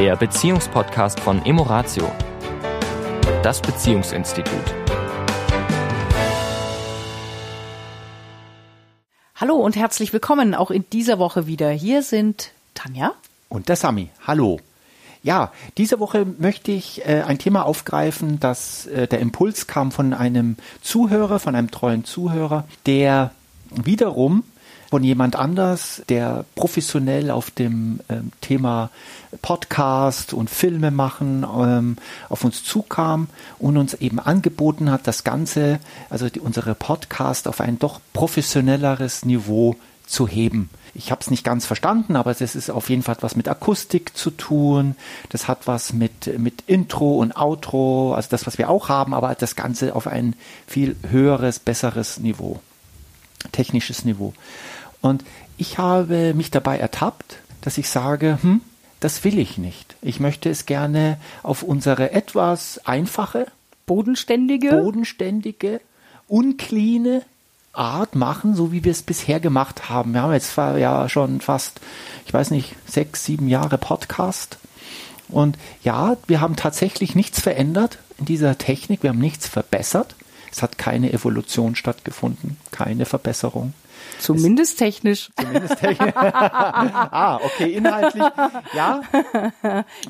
der Beziehungspodcast von Emoratio, das Beziehungsinstitut. Hallo und herzlich willkommen auch in dieser Woche wieder. Hier sind Tanja und der Sami. Hallo. Ja, diese Woche möchte ich äh, ein Thema aufgreifen, das äh, der Impuls kam von einem Zuhörer, von einem treuen Zuhörer, der wiederum von jemand anders, der professionell auf dem ähm, Thema Podcast und Filme machen ähm, auf uns zukam und uns eben angeboten hat, das Ganze, also die, unsere Podcast auf ein doch professionelleres Niveau zu heben. Ich habe es nicht ganz verstanden, aber es ist auf jeden Fall was mit Akustik zu tun. Das hat was mit, mit Intro und Outro, also das, was wir auch haben, aber das Ganze auf ein viel höheres, besseres Niveau, technisches Niveau. Und ich habe mich dabei ertappt, dass ich sage, hm, das will ich nicht. Ich möchte es gerne auf unsere etwas einfache, bodenständige, bodenständige, uncleane Art machen, so wie wir es bisher gemacht haben. Wir haben jetzt ja schon fast, ich weiß nicht, sechs, sieben Jahre Podcast. Und ja, wir haben tatsächlich nichts verändert in dieser Technik. Wir haben nichts verbessert. Es hat keine Evolution stattgefunden, keine Verbesserung. Zumindest technisch. Zumindest technisch. ah, okay, inhaltlich, ja.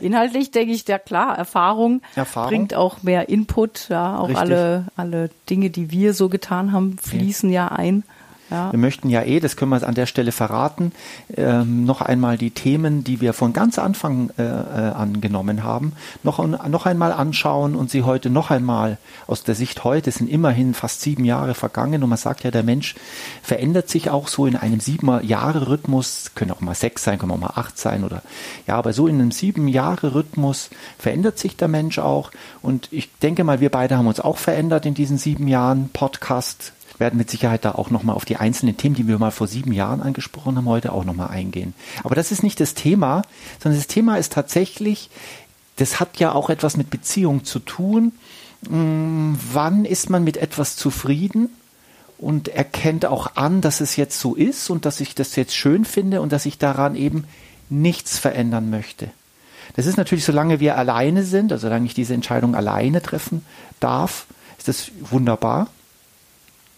Inhaltlich denke ich, ja klar, Erfahrung, Erfahrung. bringt auch mehr Input, ja, auch alle, alle Dinge, die wir so getan haben, fließen ja, ja ein. Ja. Wir möchten ja eh, das können wir an der Stelle verraten, ähm, noch einmal die Themen, die wir von ganz Anfang äh, äh, angenommen haben, noch, noch einmal anschauen und sie heute noch einmal aus der Sicht heute, sind immerhin fast sieben Jahre vergangen. Und man sagt ja, der Mensch verändert sich auch so in einem sieben Jahre Rhythmus, können auch mal sechs sein, können auch mal acht sein oder ja, aber so in einem sieben Jahre Rhythmus verändert sich der Mensch auch. Und ich denke mal, wir beide haben uns auch verändert in diesen sieben Jahren Podcast werden mit Sicherheit da auch nochmal auf die einzelnen Themen, die wir mal vor sieben Jahren angesprochen haben, heute auch nochmal eingehen. Aber das ist nicht das Thema, sondern das Thema ist tatsächlich, das hat ja auch etwas mit Beziehung zu tun. Hm, wann ist man mit etwas zufrieden? und erkennt auch an, dass es jetzt so ist und dass ich das jetzt schön finde und dass ich daran eben nichts verändern möchte. Das ist natürlich, solange wir alleine sind, also solange ich diese Entscheidung alleine treffen darf, ist das wunderbar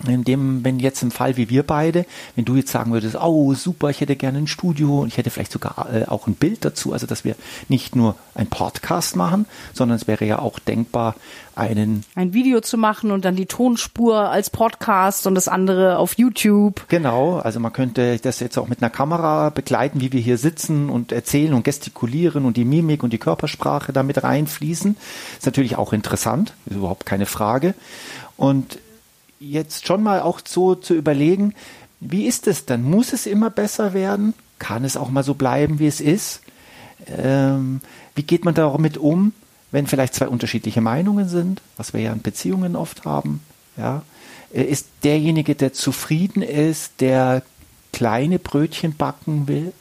in dem, wenn jetzt im Fall wie wir beide, wenn du jetzt sagen würdest, oh super, ich hätte gerne ein Studio und ich hätte vielleicht sogar äh, auch ein Bild dazu, also dass wir nicht nur ein Podcast machen, sondern es wäre ja auch denkbar, einen ein Video zu machen und dann die Tonspur als Podcast und das andere auf YouTube. Genau, also man könnte das jetzt auch mit einer Kamera begleiten, wie wir hier sitzen und erzählen und gestikulieren und die Mimik und die Körpersprache damit reinfließen. Ist natürlich auch interessant, ist überhaupt keine Frage. Und jetzt schon mal auch so zu überlegen, wie ist es dann? Muss es immer besser werden? Kann es auch mal so bleiben, wie es ist? Ähm, wie geht man damit um, wenn vielleicht zwei unterschiedliche Meinungen sind, was wir ja in Beziehungen oft haben? Ja? Äh, ist derjenige, der zufrieden ist, der kleine Brötchen backen will?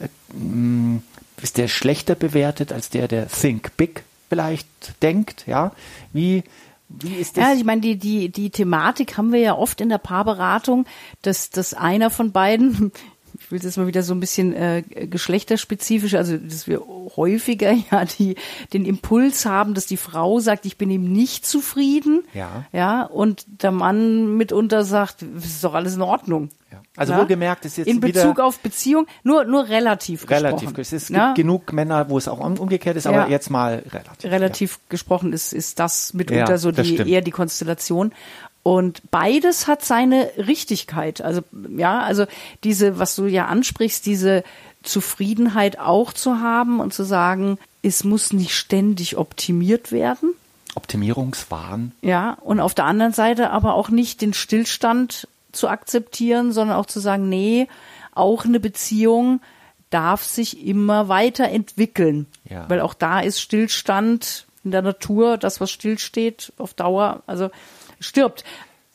Äh, mm, ist der schlechter bewertet als der, der Think Big vielleicht denkt? Ja? Wie, wie ist das? Ja, ich meine, die, die, die Thematik haben wir ja oft in der Paarberatung, dass, dass einer von beiden, ich will jetzt mal wieder so ein bisschen äh, geschlechterspezifisch, also dass wir häufiger ja die den Impuls haben, dass die Frau sagt, ich bin ihm nicht zufrieden, ja, ja, und der Mann mitunter sagt, es ist doch alles in Ordnung. Ja. Also ja? wohlgemerkt ist jetzt in Bezug auf Beziehung nur nur relativ relativ. Gesprochen. Es gibt ja? genug Männer, wo es auch umgekehrt ist, aber jetzt mal relativ. Relativ gesprochen ist ist das mitunter so die eher die Konstellation. Und beides hat seine Richtigkeit. Also, ja, also diese, was du ja ansprichst, diese Zufriedenheit auch zu haben und zu sagen, es muss nicht ständig optimiert werden. Optimierungswahn. Ja, und auf der anderen Seite aber auch nicht den Stillstand zu akzeptieren, sondern auch zu sagen, nee, auch eine Beziehung darf sich immer weiterentwickeln. Ja. Weil auch da ist Stillstand in der Natur, das, was stillsteht, auf Dauer, also stirbt.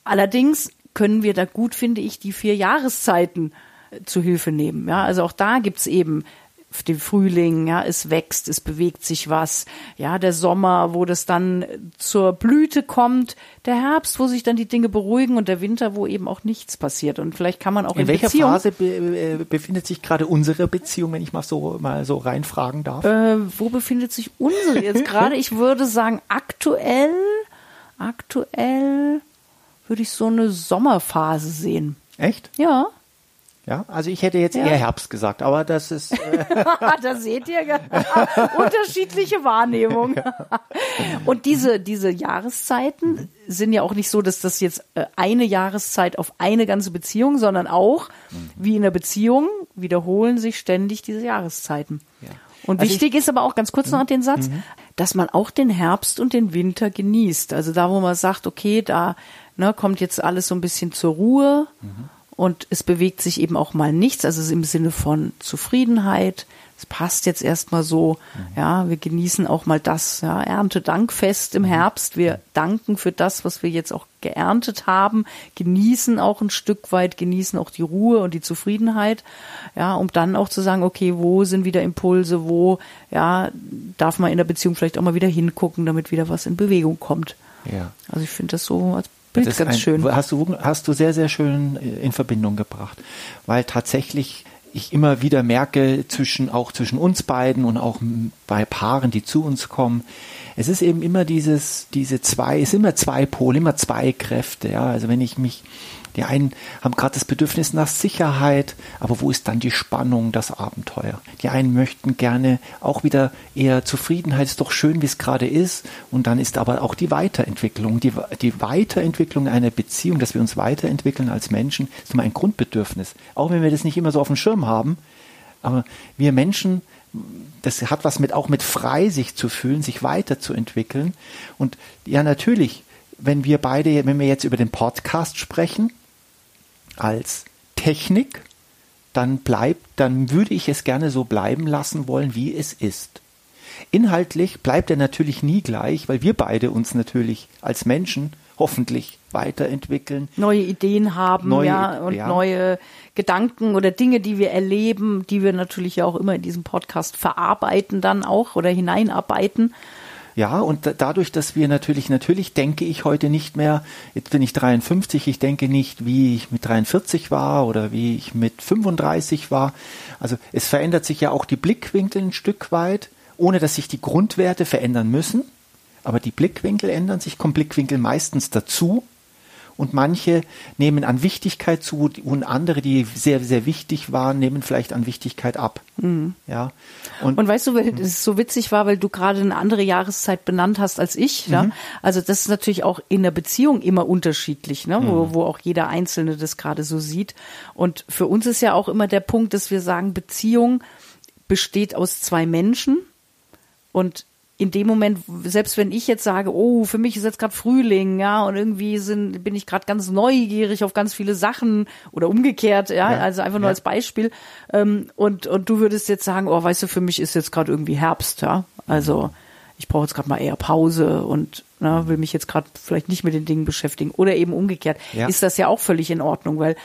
Allerdings können wir da gut, finde ich, die vier Jahreszeiten äh, zu Hilfe nehmen. Ja, also auch da gibt's eben den Frühling, ja, es wächst, es bewegt sich was, ja, der Sommer, wo das dann zur Blüte kommt, der Herbst, wo sich dann die Dinge beruhigen und der Winter, wo eben auch nichts passiert und vielleicht kann man auch in, in welcher Beziehung, Phase be äh, befindet sich gerade unsere Beziehung, wenn ich mal so mal so reinfragen darf? Äh, wo befindet sich unsere jetzt gerade? Ich würde sagen aktuell, aktuell würde ich so eine Sommerphase sehen. Echt? Ja. Ja, also ich hätte jetzt ja. eher Herbst gesagt, aber das ist. Äh da seht ihr unterschiedliche Wahrnehmung. Und diese, diese Jahreszeiten sind ja auch nicht so, dass das jetzt äh, eine Jahreszeit auf eine ganze Beziehung, sondern auch, wie in einer Beziehung, wiederholen sich ständig diese Jahreszeiten. Ja. Und also wichtig ich, ist aber auch ganz kurz noch den Satz, mhm. Dass man auch den Herbst und den Winter genießt. Also da, wo man sagt, okay, da ne, kommt jetzt alles so ein bisschen zur Ruhe. Mhm und es bewegt sich eben auch mal nichts, also im Sinne von Zufriedenheit. Es passt jetzt erstmal so, mhm. ja, wir genießen auch mal das, ja, Erntedankfest im mhm. Herbst. Wir danken für das, was wir jetzt auch geerntet haben, genießen auch ein Stück weit, genießen auch die Ruhe und die Zufriedenheit, ja, um dann auch zu sagen, okay, wo sind wieder Impulse, wo, ja, darf man in der Beziehung vielleicht auch mal wieder hingucken, damit wieder was in Bewegung kommt. Ja. Also ich finde das so als Bild ganz ein, schön. Hast du, hast du sehr, sehr schön äh, in Verbindung gebracht. Weil tatsächlich ich immer wieder merke, zwischen, auch zwischen uns beiden und auch bei Paaren, die zu uns kommen, es ist eben immer dieses, diese zwei, es sind immer zwei Pole, immer zwei Kräfte, ja. Also wenn ich mich die einen haben gerade das Bedürfnis nach Sicherheit, aber wo ist dann die Spannung, das Abenteuer? Die einen möchten gerne auch wieder eher Zufriedenheit, ist doch schön, wie es gerade ist. Und dann ist aber auch die Weiterentwicklung, die, die Weiterentwicklung einer Beziehung, dass wir uns weiterentwickeln als Menschen, ist immer ein Grundbedürfnis. Auch wenn wir das nicht immer so auf dem Schirm haben. Aber wir Menschen, das hat was mit, auch mit frei sich zu fühlen, sich weiterzuentwickeln. Und ja, natürlich, wenn wir beide, wenn wir jetzt über den Podcast sprechen, als Technik, dann bleibt, dann würde ich es gerne so bleiben lassen wollen, wie es ist. Inhaltlich bleibt er natürlich nie gleich, weil wir beide uns natürlich als Menschen hoffentlich weiterentwickeln. Neue Ideen haben, neue, ja, und ja. neue Gedanken oder Dinge, die wir erleben, die wir natürlich auch immer in diesem Podcast verarbeiten dann auch oder hineinarbeiten. Ja, und dadurch, dass wir natürlich, natürlich denke ich heute nicht mehr, jetzt bin ich 53, ich denke nicht, wie ich mit 43 war oder wie ich mit 35 war. Also es verändert sich ja auch die Blickwinkel ein Stück weit, ohne dass sich die Grundwerte verändern müssen. Aber die Blickwinkel ändern sich, kommen Blickwinkel meistens dazu und manche nehmen an Wichtigkeit zu und andere, die sehr, sehr wichtig waren, nehmen vielleicht an Wichtigkeit ab. Mhm. Ja. Und, und weißt du, weil es so witzig war, weil du gerade eine andere Jahreszeit benannt hast als ich. Mhm. Ja? Also das ist natürlich auch in der Beziehung immer unterschiedlich, ne? Mhm. wo, wo auch jeder Einzelne das gerade so sieht. Und für uns ist ja auch immer der Punkt, dass wir sagen, Beziehung besteht aus zwei Menschen und in dem Moment, selbst wenn ich jetzt sage, oh, für mich ist jetzt gerade Frühling, ja, und irgendwie sind, bin ich gerade ganz neugierig auf ganz viele Sachen oder umgekehrt, ja, ja also einfach nur ja. als Beispiel. Ähm, und, und du würdest jetzt sagen, oh, weißt du, für mich ist jetzt gerade irgendwie Herbst, ja. Also ich brauche jetzt gerade mal eher Pause und ne, will mich jetzt gerade vielleicht nicht mit den Dingen beschäftigen. Oder eben umgekehrt, ja. ist das ja auch völlig in Ordnung, weil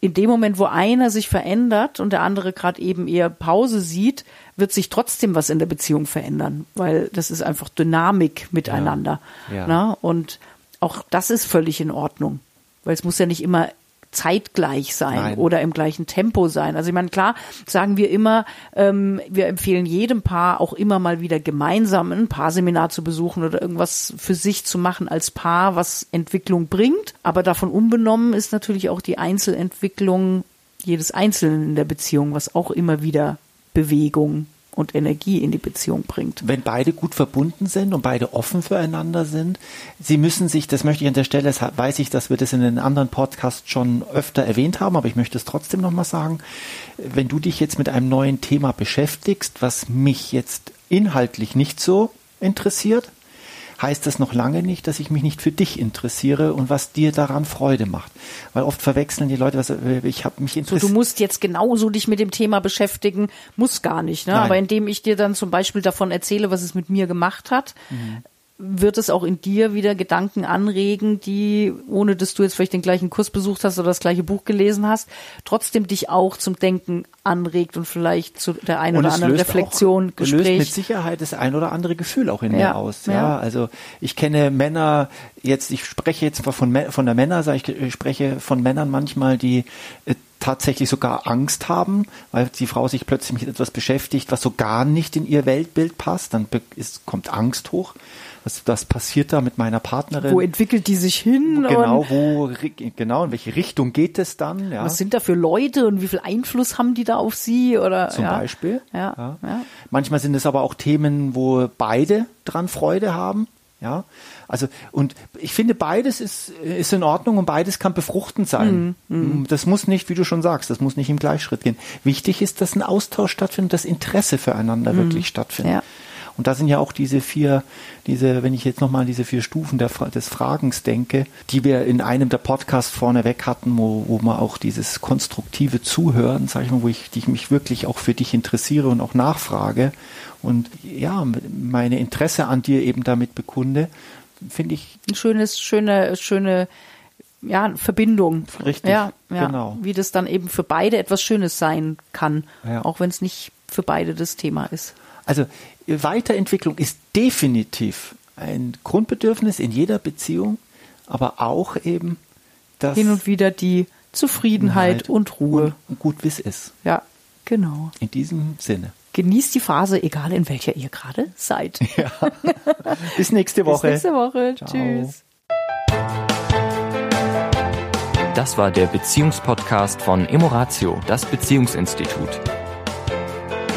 in dem Moment, wo einer sich verändert und der andere gerade eben eher Pause sieht, wird sich trotzdem was in der Beziehung verändern, weil das ist einfach Dynamik miteinander. Ja. Ja. Ne? Und auch das ist völlig in Ordnung, weil es muss ja nicht immer zeitgleich sein Nein. oder im gleichen Tempo sein. Also ich meine, klar sagen wir immer, ähm, wir empfehlen jedem Paar auch immer mal wieder gemeinsam ein Paarseminar zu besuchen oder irgendwas für sich zu machen als Paar, was Entwicklung bringt. Aber davon unbenommen ist natürlich auch die Einzelentwicklung jedes Einzelnen in der Beziehung, was auch immer wieder Bewegung und Energie in die Beziehung bringt. Wenn beide gut verbunden sind und beide offen füreinander sind, sie müssen sich, das möchte ich an der Stelle, das weiß ich, dass wir das in den anderen Podcasts schon öfter erwähnt haben, aber ich möchte es trotzdem nochmal sagen, wenn du dich jetzt mit einem neuen Thema beschäftigst, was mich jetzt inhaltlich nicht so interessiert, heißt das noch lange nicht, dass ich mich nicht für dich interessiere und was dir daran Freude macht. Weil oft verwechseln die Leute, was ich habe mich interessiert. So, du musst jetzt genauso dich mit dem Thema beschäftigen, muss gar nicht. Ne? Aber indem ich dir dann zum Beispiel davon erzähle, was es mit mir gemacht hat, mhm wird es auch in dir wieder Gedanken anregen, die, ohne dass du jetzt vielleicht den gleichen Kurs besucht hast oder das gleiche Buch gelesen hast, trotzdem dich auch zum Denken anregt und vielleicht zu der einen oder anderen Reflexion, auch, Gespräch. Löst mit Sicherheit das ein oder andere Gefühl auch in ja, mir aus. Ja, ja, also ich kenne Männer, jetzt, ich spreche jetzt von, von der Männerseite, ich spreche von Männern manchmal, die äh, tatsächlich sogar Angst haben, weil die Frau sich plötzlich mit etwas beschäftigt, was so gar nicht in ihr Weltbild passt, dann ist, kommt Angst hoch. Was, was passiert da mit meiner Partnerin? Wo entwickelt die sich hin? Genau, wo, genau, in welche Richtung geht es dann? Ja. Was sind da für Leute und wie viel Einfluss haben die da auf sie? Oder, Zum ja. Beispiel. Ja. Manchmal sind es aber auch Themen, wo beide dran Freude haben. Ja, also und ich finde beides ist ist in Ordnung und beides kann befruchtend sein. Mm, mm. Das muss nicht, wie du schon sagst, das muss nicht im Gleichschritt gehen. Wichtig ist, dass ein Austausch stattfindet, dass Interesse füreinander mm. wirklich stattfindet. Ja. Und da sind ja auch diese vier, diese, wenn ich jetzt nochmal an diese vier Stufen der, des Fragens denke, die wir in einem der Podcasts vorneweg hatten, wo, wo man auch dieses konstruktive Zuhören, sag ich mal, wo ich, ich mich wirklich auch für dich interessiere und auch nachfrage und ja, meine Interesse an dir eben damit bekunde, finde ich. Ein schönes, schöne, schöne ja, Verbindung. Richtig. Ja, ja, genau. Wie das dann eben für beide etwas Schönes sein kann, ja. auch wenn es nicht für beide das Thema ist. Also Weiterentwicklung ist definitiv ein Grundbedürfnis in jeder Beziehung, aber auch eben das hin und wieder die Zufriedenheit und Ruhe und gut wie es ist. Ja, genau. In diesem Sinne. Genießt die Phase, egal in welcher ihr gerade seid. Ja. Bis nächste Woche. Bis nächste Woche. Ciao. Tschüss. Das war der Beziehungspodcast von Emoratio, das Beziehungsinstitut.